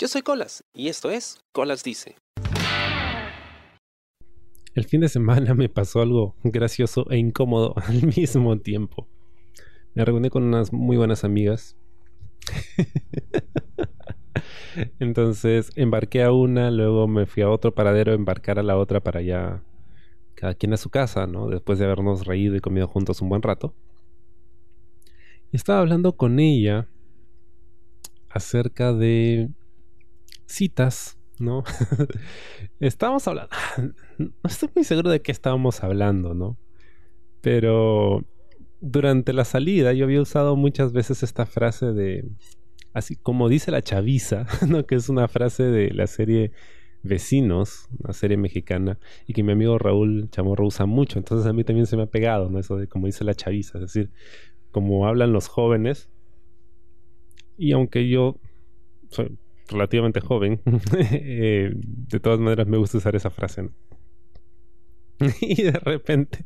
Yo soy Colas y esto es Colas Dice. El fin de semana me pasó algo gracioso e incómodo al mismo tiempo. Me reuní con unas muy buenas amigas. Entonces embarqué a una, luego me fui a otro paradero a embarcar a la otra para ya cada quien a su casa, ¿no? Después de habernos reído y comido juntos un buen rato. Estaba hablando con ella acerca de citas, ¿no? estábamos hablando... no estoy muy seguro de qué estábamos hablando, ¿no? Pero durante la salida yo había usado muchas veces esta frase de... Así como dice la chaviza, ¿no? Que es una frase de la serie Vecinos, una serie mexicana, y que mi amigo Raúl Chamorro usa mucho. Entonces a mí también se me ha pegado, ¿no? Eso de como dice la chaviza, es decir, como hablan los jóvenes. Y aunque yo relativamente joven, eh, de todas maneras me gusta usar esa frase. y de repente,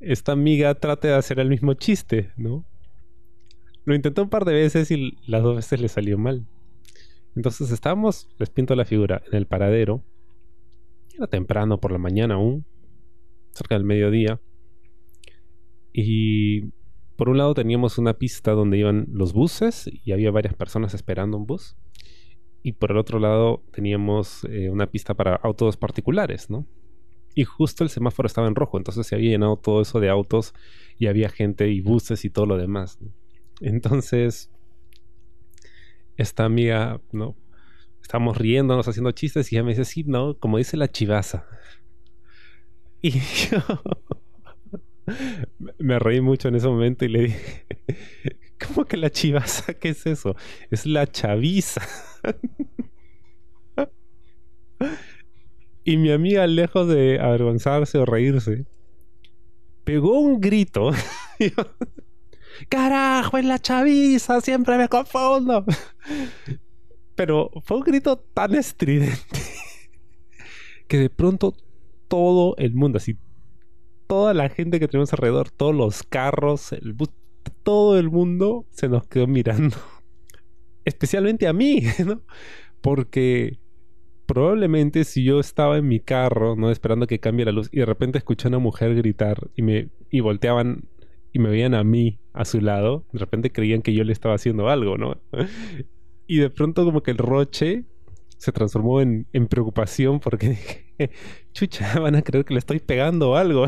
esta amiga trata de hacer el mismo chiste, ¿no? Lo intentó un par de veces y las dos veces le salió mal. Entonces estábamos, les pinto la figura, en el paradero. Era temprano por la mañana aún, cerca del mediodía. Y por un lado teníamos una pista donde iban los buses y había varias personas esperando un bus. Y por el otro lado teníamos eh, una pista para autos particulares, ¿no? Y justo el semáforo estaba en rojo, entonces se había llenado todo eso de autos y había gente y buses y todo lo demás. Entonces esta amiga, ¿no? Estamos riéndonos, haciendo chistes y ella me dice, sí, ¿no? Como dice la chivaza. Y yo me reí mucho en ese momento y le dije, ¿cómo que la chivaza? ¿Qué es eso? Es la chaviza. y mi amiga, lejos de avergonzarse o reírse, pegó un grito. Carajo, es la chaviza, siempre me confundo. Pero fue un grito tan estridente que de pronto todo el mundo, así, toda la gente que tenemos alrededor, todos los carros, el bus, todo el mundo se nos quedó mirando. Especialmente a mí, ¿no? Porque probablemente si yo estaba en mi carro, ¿no? Esperando que cambie la luz y de repente escuché a una mujer gritar y me y volteaban y me veían a mí a su lado, de repente creían que yo le estaba haciendo algo, ¿no? y de pronto como que el roche se transformó en, preocupación porque dije, chucha, van a creer que le estoy pegando algo,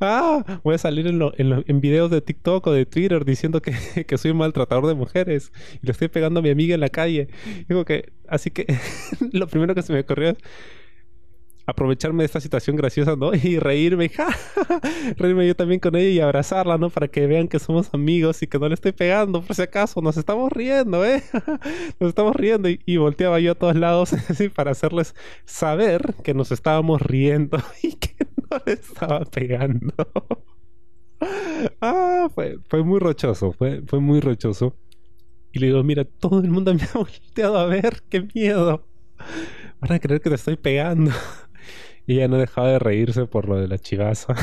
ah, voy a salir en, videos de TikTok o de Twitter diciendo que, soy un maltratador de mujeres y le estoy pegando a mi amiga en la calle. Digo que, así que lo primero que se me ocurrió es, aprovecharme de esta situación graciosa, ¿no? Y reírme, ja, reírme yo también con ella y abrazarla, ¿no? Para que vean que somos amigos y que no le estoy pegando, por si acaso, nos estamos riendo, ¿eh? nos estamos riendo y, volteaba yo a todos lados para hacerles saber que nos estábamos riendo y que le estaba pegando. ah, fue, fue muy rochoso, fue, fue muy rochoso. Y le digo, mira, todo el mundo me ha volteado a ver, qué miedo. Van a creer que te estoy pegando. Y ella no dejaba de reírse por lo de la chivaza.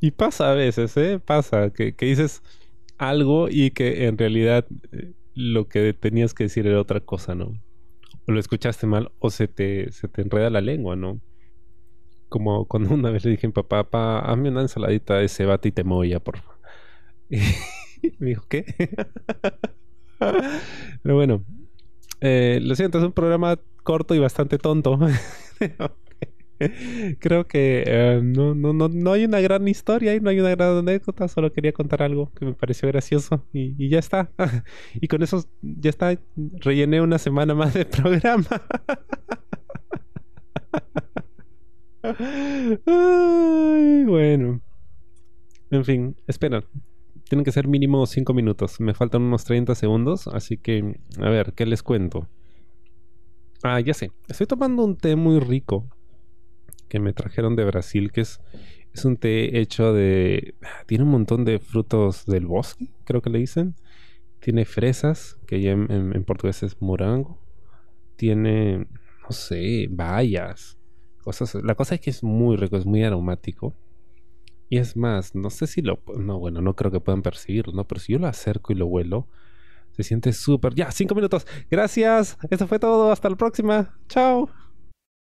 y pasa a veces, ¿eh? Pasa que, dices algo y que en realidad eh, lo que tenías que decir era otra cosa, ¿no? Lo escuchaste mal o se te, se te enreda la lengua, ¿no? Como cuando una vez le dije a mi papá, papá, hazme una ensaladita de cebata y temoya, por favor. Y me dijo, ¿qué? Pero bueno, eh, lo siento, es un programa corto y bastante tonto. Creo que eh, no, no, no, hay una gran historia y no hay una gran anécdota, solo quería contar algo que me pareció gracioso y, ya está. y con eso ya está, rellené una semana más de programa. bueno. En fin, espera. Tienen que ser mínimo 5 minutos. Me faltan unos 30 segundos, así que a ver, ¿qué les cuento? Ah, ya sé. Estoy tomando un té muy rico que me trajeron de Brasil, que es, es un té hecho de... Tiene un montón de frutos del bosque, creo que le dicen. Tiene fresas, que ya en, portugués es morango. Tiene, no sé, bayas. Cosas. La cosa es que es muy rico, es muy aromático. Y es más, no sé si lo... No, bueno, no creo que puedan percibirlo, ¿no? Pero si yo lo acerco y lo huelo, Se siente súper. Ya, cinco minutos. Gracias. Eso fue todo. Hasta la próxima. Chao.